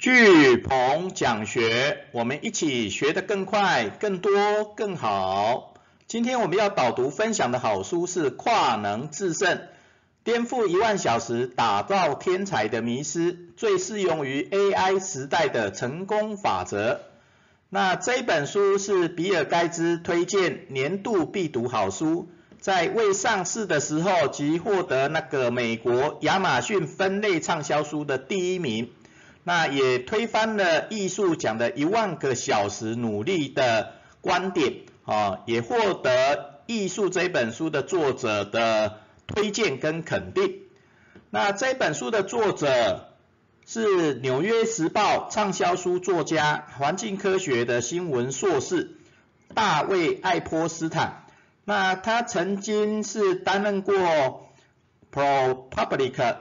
巨鹏讲学，我们一起学得更快、更多、更好。今天我们要导读分享的好书是《跨能制胜：颠覆一万小时打造天才的迷思》，最适用于 AI 时代的成功法则。那这本书是比尔盖茨推荐年度必读好书，在未上市的时候即获得那个美国亚马逊分类畅销书的第一名。那也推翻了艺术讲的一万个小时努力的观点，啊，也获得艺术这本书的作者的推荐跟肯定。那这本书的作者是纽约时报畅销书作家、环境科学的新闻硕士大卫爱泼斯坦。那他曾经是担任过 ProPublica。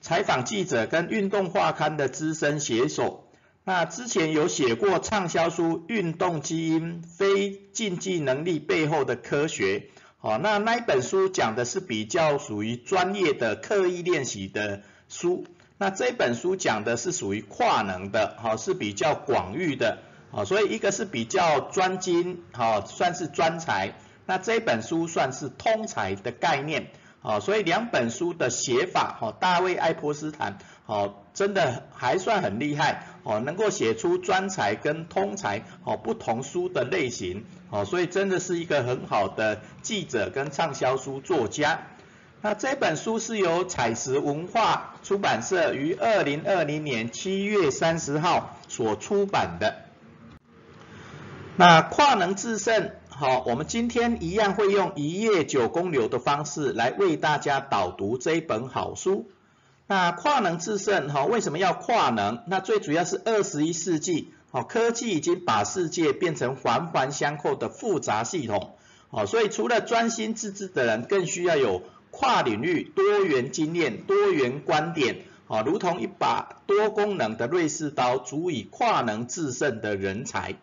采访记者跟运动画刊的资深写手，那之前有写过畅销书《运动基因：非竞技能力背后的科学》，好，那那一本书讲的是比较属于专业的刻意练习的书，那这本书讲的是属于跨能的，好，是比较广域的，好，所以一个是比较专精，好，算是专才，那这本书算是通才的概念。好，所以两本书的写法，哈，大卫爱泼斯坦，好，真的还算很厉害，哦，能够写出专才跟通才，哦，不同书的类型，哦，所以真的是一个很好的记者跟畅销书作家。那这本书是由彩石文化出版社于二零二零年七月三十号所出版的。那跨能制胜。好，我们今天一样会用一页九公流的方式来为大家导读这一本好书。那跨能制胜，哈，为什么要跨能？那最主要是二十一世纪，好，科技已经把世界变成环环相扣的复杂系统，好，所以除了专心致志的人，更需要有跨领域、多元经验、多元观点，好，如同一把多功能的瑞士刀，足以跨能制胜的人才，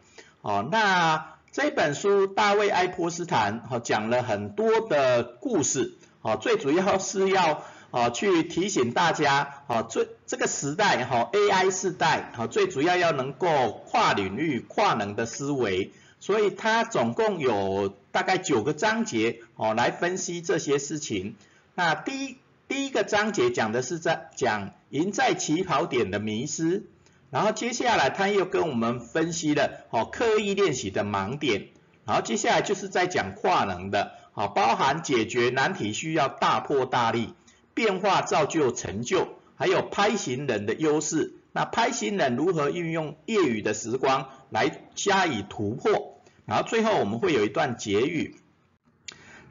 好，那。这本书大卫爱泼斯坦哈讲了很多的故事，啊，最主要是要啊去提醒大家啊，最这个时代哈 AI 时代啊，最主要要能够跨领域、跨能的思维，所以它总共有大概九个章节哦来分析这些事情。那第一第一个章节讲的是在讲赢在起跑点的迷失。然后接下来他又跟我们分析了哦刻意练习的盲点，然后接下来就是在讲跨能的，好包含解决难题需要大破大立，变化造就成就，还有拍行人的优势，那拍行人如何运用业余的时光来加以突破，然后最后我们会有一段结语。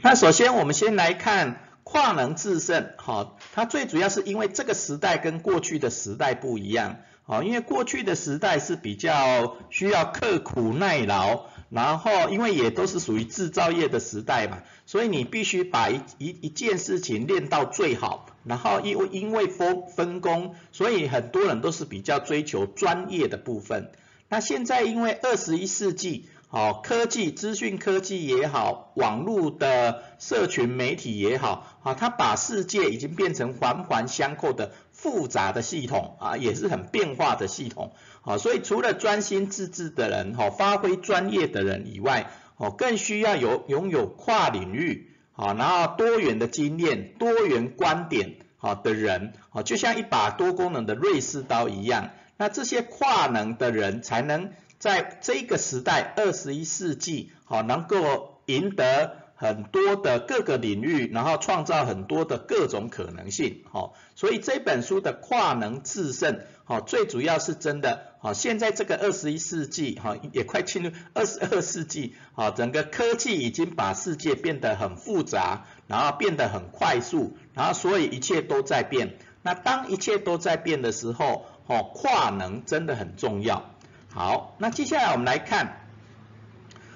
那首先我们先来看跨能制胜，好，它最主要是因为这个时代跟过去的时代不一样。好，因为过去的时代是比较需要刻苦耐劳，然后因为也都是属于制造业的时代嘛，所以你必须把一一一件事情练到最好，然后因为因为分分工，所以很多人都是比较追求专业的部分。那现在因为二十一世纪，好科技、资讯科技也好，网络的社群媒体也好，啊，它把世界已经变成环环相扣的。复杂的系统啊，也是很变化的系统，好，所以除了专心致志的人，哈，发挥专业的人以外，哦，更需要有拥有跨领域，好，然后多元的经验、多元观点，好的人，好，就像一把多功能的瑞士刀一样，那这些跨能的人才能在这个时代，二十一世纪，好，能够赢得。很多的各个领域，然后创造很多的各种可能性，好，所以这本书的跨能制胜，好，最主要是真的，好，现在这个二十一世纪，哈，也快进入二十二世纪，好，整个科技已经把世界变得很复杂，然后变得很快速，然后所以一切都在变，那当一切都在变的时候，哦，跨能真的很重要，好，那接下来我们来看。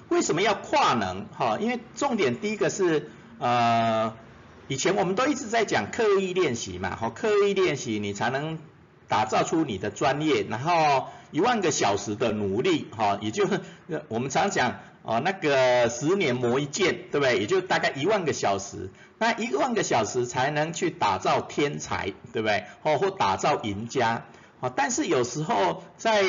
为什么要跨能？哈，因为重点第一个是，呃，以前我们都一直在讲刻意练习嘛，好，刻意练习你才能打造出你的专业，然后一万个小时的努力，哈，也就是我们常讲，哦，那个十年磨一剑，对不对？也就大概一万个小时，那一万个小时才能去打造天才，对不对？哦，或打造赢家。啊，但是有时候在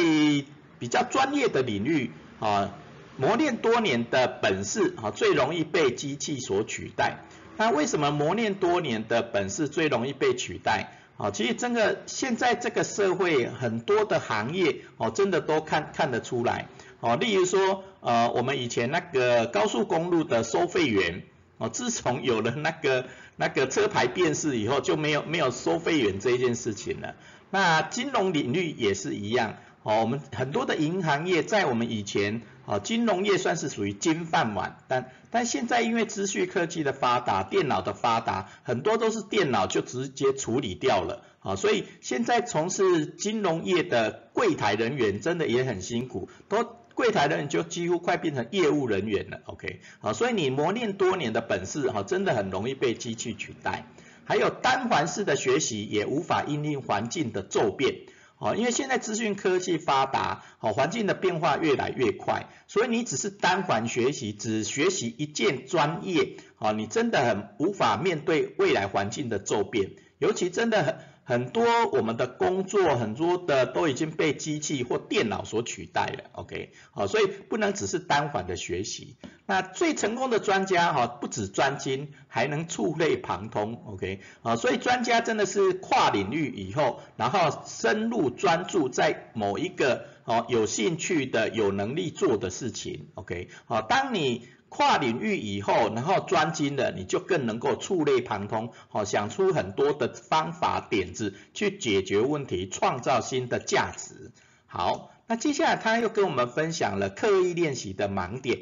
比较专业的领域啊，磨练多年的本事啊，最容易被机器所取代。那为什么磨练多年的本事最容易被取代？啊，其实真的现在这个社会很多的行业哦，真的都看看得出来。哦，例如说，呃，我们以前那个高速公路的收费员，哦，自从有了那个那个车牌辨识以后，就没有没有收费员这一件事情了。那金融领域也是一样，哦，我们很多的银行业在我们以前，哦，金融业算是属于金饭碗，但但现在因为资讯科技的发达，电脑的发达，很多都是电脑就直接处理掉了。啊，所以现在从事金融业的柜台人员真的也很辛苦，都柜台人员就几乎快变成业务人员了，OK？好，所以你磨练多年的本事，哈，真的很容易被机器取代。还有单环式的学习也无法因应环境的骤变，哦，因为现在资讯科技发达，好，环境的变化越来越快，所以你只是单环学习，只学习一件专业，哦，你真的很无法面对未来环境的骤变，尤其真的很。很多我们的工作，很多的都已经被机器或电脑所取代了，OK，好，所以不能只是单反的学习。那最成功的专家哈，不止专精，还能触类旁通，OK，啊，所以专家真的是跨领域以后，然后深入专注在某一个哦有兴趣的、有能力做的事情，OK，好，当你。跨领域以后，然后专精了，你就更能够触类旁通，好想出很多的方法点子去解决问题，创造新的价值。好，那接下来他又跟我们分享了刻意练习的盲点。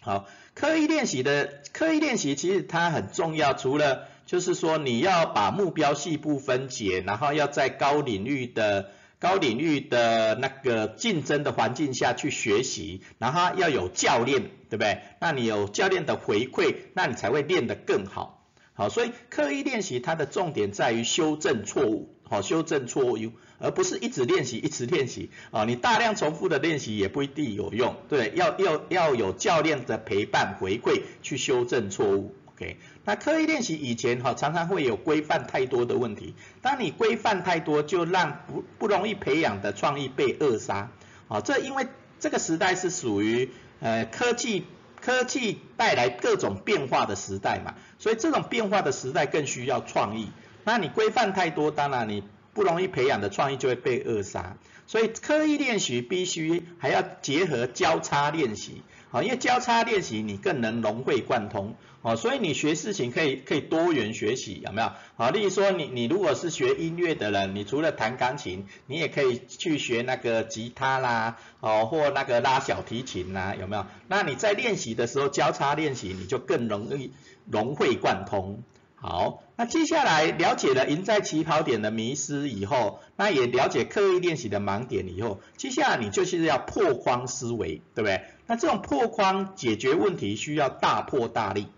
好，刻意练习的刻意练习其实它很重要，除了就是说你要把目标细部分解，然后要在高领域的。高领域的那个竞争的环境下去学习，然后要有教练，对不对？那你有教练的回馈，那你才会练得更好。好，所以刻意练习它的重点在于修正错误，好，修正错误，而不是一直练习，一直练习。啊，你大量重复的练习也不一定有用，对，要要要有教练的陪伴回馈去修正错误。OK，那刻意练习以前哈，常常会有规范太多的问题。当你规范太多，就让不不容易培养的创意被扼杀。啊，这因为这个时代是属于呃科技科技带来各种变化的时代嘛，所以这种变化的时代更需要创意。那你规范太多，当然你不容易培养的创意就会被扼杀。所以刻意练习必须还要结合交叉练习。好，因为交叉练习你更能融会贯通，哦，所以你学事情可以可以多元学习，有没有？好，例如说你你如果是学音乐的人，你除了弹钢琴，你也可以去学那个吉他啦，哦，或那个拉小提琴啦，有没有？那你在练习的时候交叉练习，你就更容易融会贯通。好，那接下来了解了赢在起跑点的迷失以后，那也了解刻意练习的盲点以后，接下来你就是要破框思维，对不对？那这种破框解决问题需要大破大立，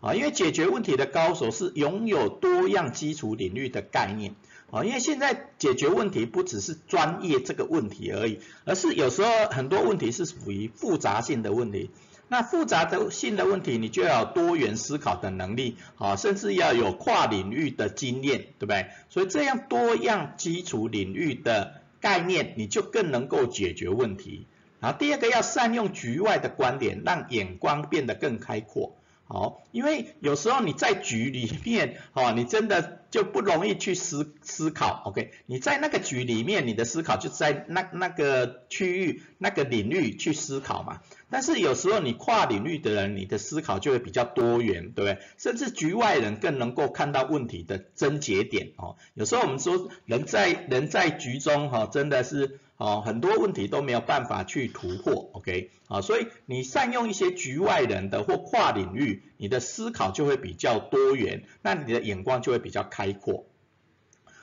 啊，因为解决问题的高手是拥有多样基础领域的概念，啊，因为现在解决问题不只是专业这个问题而已，而是有时候很多问题是属于复杂性的问题。那复杂的性的问题，你就要多元思考的能力，啊，甚至要有跨领域的经验，对不对？所以这样多样基础领域的概念，你就更能够解决问题。然后第二个要善用局外的观点，让眼光变得更开阔。好，因为有时候你在局里面，哦，你真的就不容易去思思考，OK？你在那个局里面，你的思考就在那那个区域、那个领域去思考嘛。但是有时候你跨领域的人，你的思考就会比较多元，对不对？甚至局外人更能够看到问题的症结点哦。有时候我们说人在人在局中哈，真的是哦很多问题都没有办法去突破，OK？啊，所以你善用一些局外人的或跨领域，你的思考就会比较多元，那你的眼光就会比较开阔。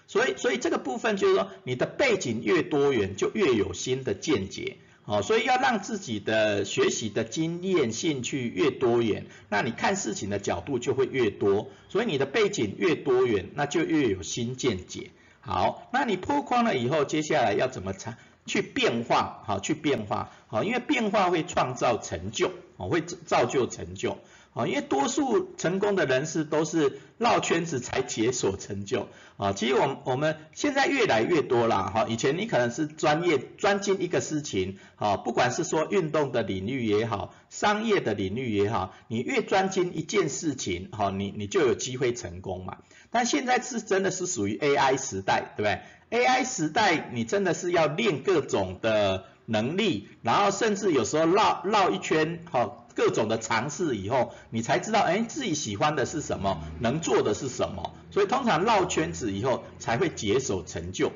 所以所以这个部分就是说，你的背景越多元，就越有新的见解。好，所以要让自己的学习的经验、兴趣越多元，那你看事情的角度就会越多。所以你的背景越多元，那就越有新见解。好，那你破框了以后，接下来要怎么才去变化？好，去变化。好，因为变化会创造成就，哦，会造就成就。啊，因为多数成功的人士都是绕圈子才解锁成就啊。其实我我们现在越来越多了哈，以前你可能是专业专精一个事情啊，不管是说运动的领域也好，商业的领域也好，你越专精一件事情哈，你你就有机会成功嘛。但现在是真的是属于 AI 时代，对不对？AI 时代你真的是要练各种的能力，然后甚至有时候绕绕一圈，哈，各种的尝试以后，你才知道，哎，自己喜欢的是什么，能做的是什么。所以通常绕圈子以后才会解锁成就。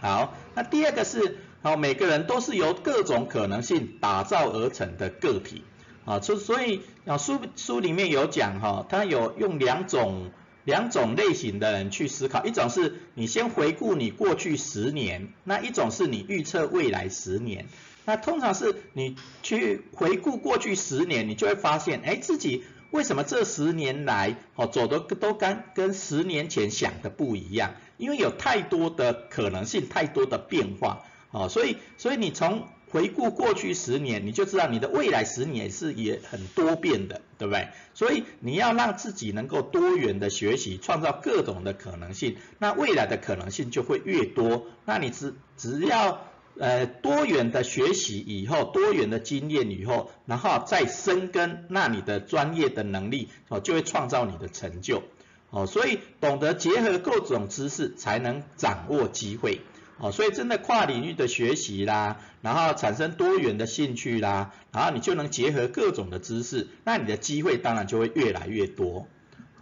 好，那第二个是，好，每个人都是由各种可能性打造而成的个体，啊，所所以啊书书里面有讲哈，他有用两种。两种类型的人去思考，一种是你先回顾你过去十年，那一种是你预测未来十年。那通常是你去回顾过去十年，你就会发现，哎，自己为什么这十年来哦走的都跟跟十年前想的不一样？因为有太多的可能性，太多的变化，哦，所以所以你从回顾过去十年，你就知道你的未来十年是也很多变的，对不对？所以你要让自己能够多元的学习，创造各种的可能性，那未来的可能性就会越多。那你只只要呃多元的学习以后，多元的经验以后，然后再深耕，那你的专业的能力哦就会创造你的成就哦。所以懂得结合各种知识，才能掌握机会。哦，所以真的跨领域的学习啦，然后产生多元的兴趣啦，然后你就能结合各种的知识，那你的机会当然就会越来越多。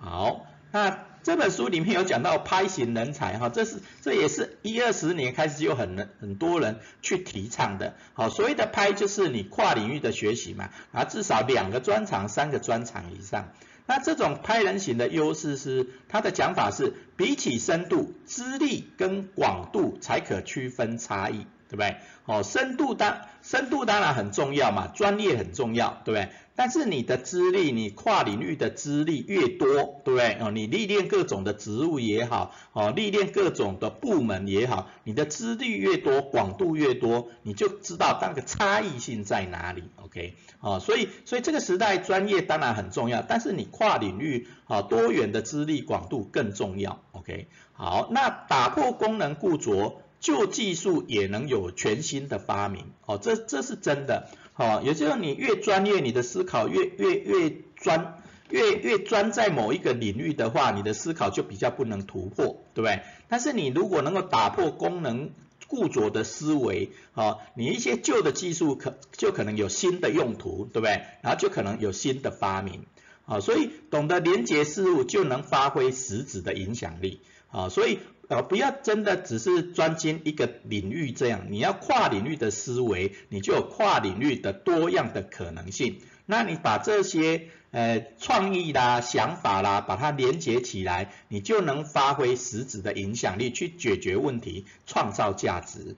好，那这本书里面有讲到拍型人才哈，这是这也是一二十年开始就很很多人去提倡的。好，所谓的拍就是你跨领域的学习嘛，啊至少两个专长、三个专长以上。那这种拍人型的优势是，他的讲法是，比起深度，资历跟广度才可区分差异，对不对？哦，深度当深度当然很重要嘛，专业很重要，对不对？但是你的资历，你跨领域的资历越多，对不对？哦，你历练各种的职务也好，哦，历练各种的部门也好，你的资历越多，广度越多，你就知道那个差异性在哪里，OK？哦，所以，所以这个时代专业当然很重要，但是你跨领域啊多元的资历广度更重要，OK？好，那打破功能固着，旧技术也能有全新的发明，哦，这这是真的。好，也就是你越专业，你的思考越越越专，越越专在某一个领域的话，你的思考就比较不能突破，对不对？但是你如果能够打破功能固着的思维，啊，你一些旧的技术可就可能有新的用途，对不对？然后就可能有新的发明，啊，所以懂得连接事物就能发挥实质的影响力，啊，所以。呃，不要真的只是专精一个领域这样，你要跨领域的思维，你就有跨领域的多样的可能性。那你把这些呃创意啦、想法啦，把它连接起来，你就能发挥实质的影响力，去解决问题，创造价值。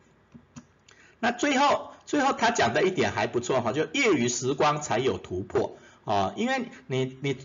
那最后，最后他讲的一点还不错哈，就业余时光才有突破啊，因为你你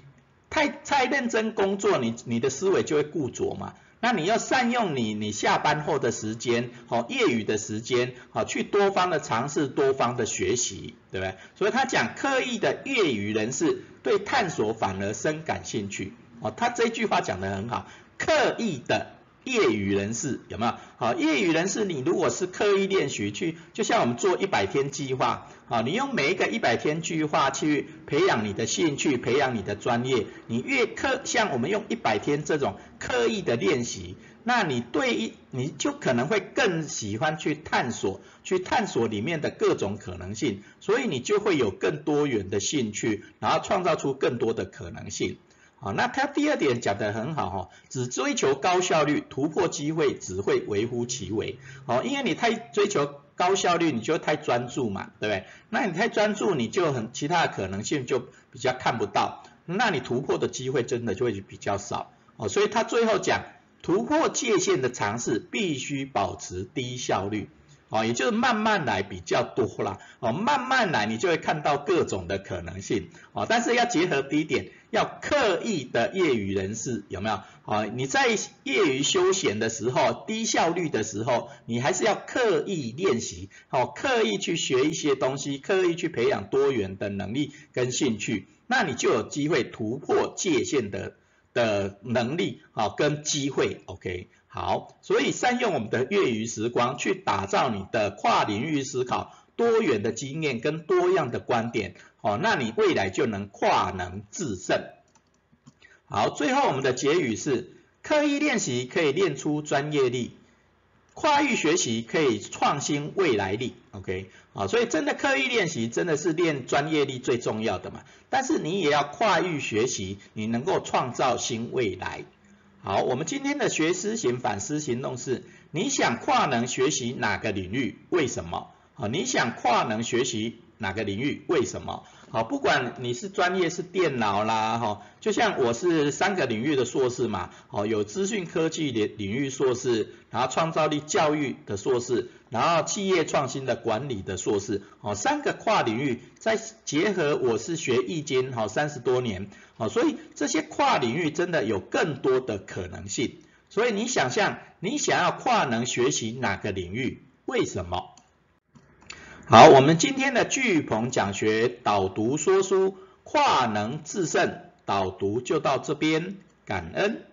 太太认真工作，你你的思维就会固着嘛。那你要善用你你下班后的时间，好业余的时间，好去多方的尝试，多方的学习，对不对？所以他讲刻意的业余人士对探索反而深感兴趣，哦，他这句话讲得很好，刻意的。业余人士有没有？好，业余人士，你如果是刻意练习去，就像我们做一百天计划，好，你用每一个一百天计划去培养你的兴趣，培养你的专业，你越刻，像我们用一百天这种刻意的练习，那你对一你就可能会更喜欢去探索，去探索里面的各种可能性，所以你就会有更多元的兴趣，然后创造出更多的可能性。好，那他第二点讲得很好哈，只追求高效率，突破机会只会微乎其微。好，因为你太追求高效率，你就太专注嘛，对不对？那你太专注，你就很其他的可能性就比较看不到，那你突破的机会真的就会比较少。哦，所以他最后讲，突破界限的尝试必须保持低效率。哦，也就是慢慢来比较多啦。哦，慢慢来你就会看到各种的可能性。哦，但是要结合第一点，要刻意的业余人士有没有？哦，你在业余休闲的时候，低效率的时候，你还是要刻意练习，哦，刻意去学一些东西，刻意去培养多元的能力跟兴趣。那你就有机会突破界限的的能力啊跟机会，OK，好，所以善用我们的业余时光去打造你的跨领域思考、多元的经验跟多样的观点，哦，那你未来就能跨能制胜。好，最后我们的结语是：刻意练习可以练出专业力。跨域学习可以创新未来力，OK，啊，所以真的刻意练习真的是练专业力最重要的嘛。但是你也要跨域学习，你能够创造新未来。好，我们今天的学思行反思行动是：你想跨能学习哪个领域？为什么？好，你想跨能学习哪个领域？为什么？好，不管你是专业是电脑啦，哈，就像我是三个领域的硕士嘛，好，有资讯科技的领域硕士，然后创造力教育的硕士，然后企业创新的管理的硕士，哦，三个跨领域再结合我是学易经，好三十多年，好，所以这些跨领域真的有更多的可能性，所以你想象你想要跨能学习哪个领域？为什么？好，我们今天的巨鹏讲学导读说书跨能制胜导读就到这边，感恩。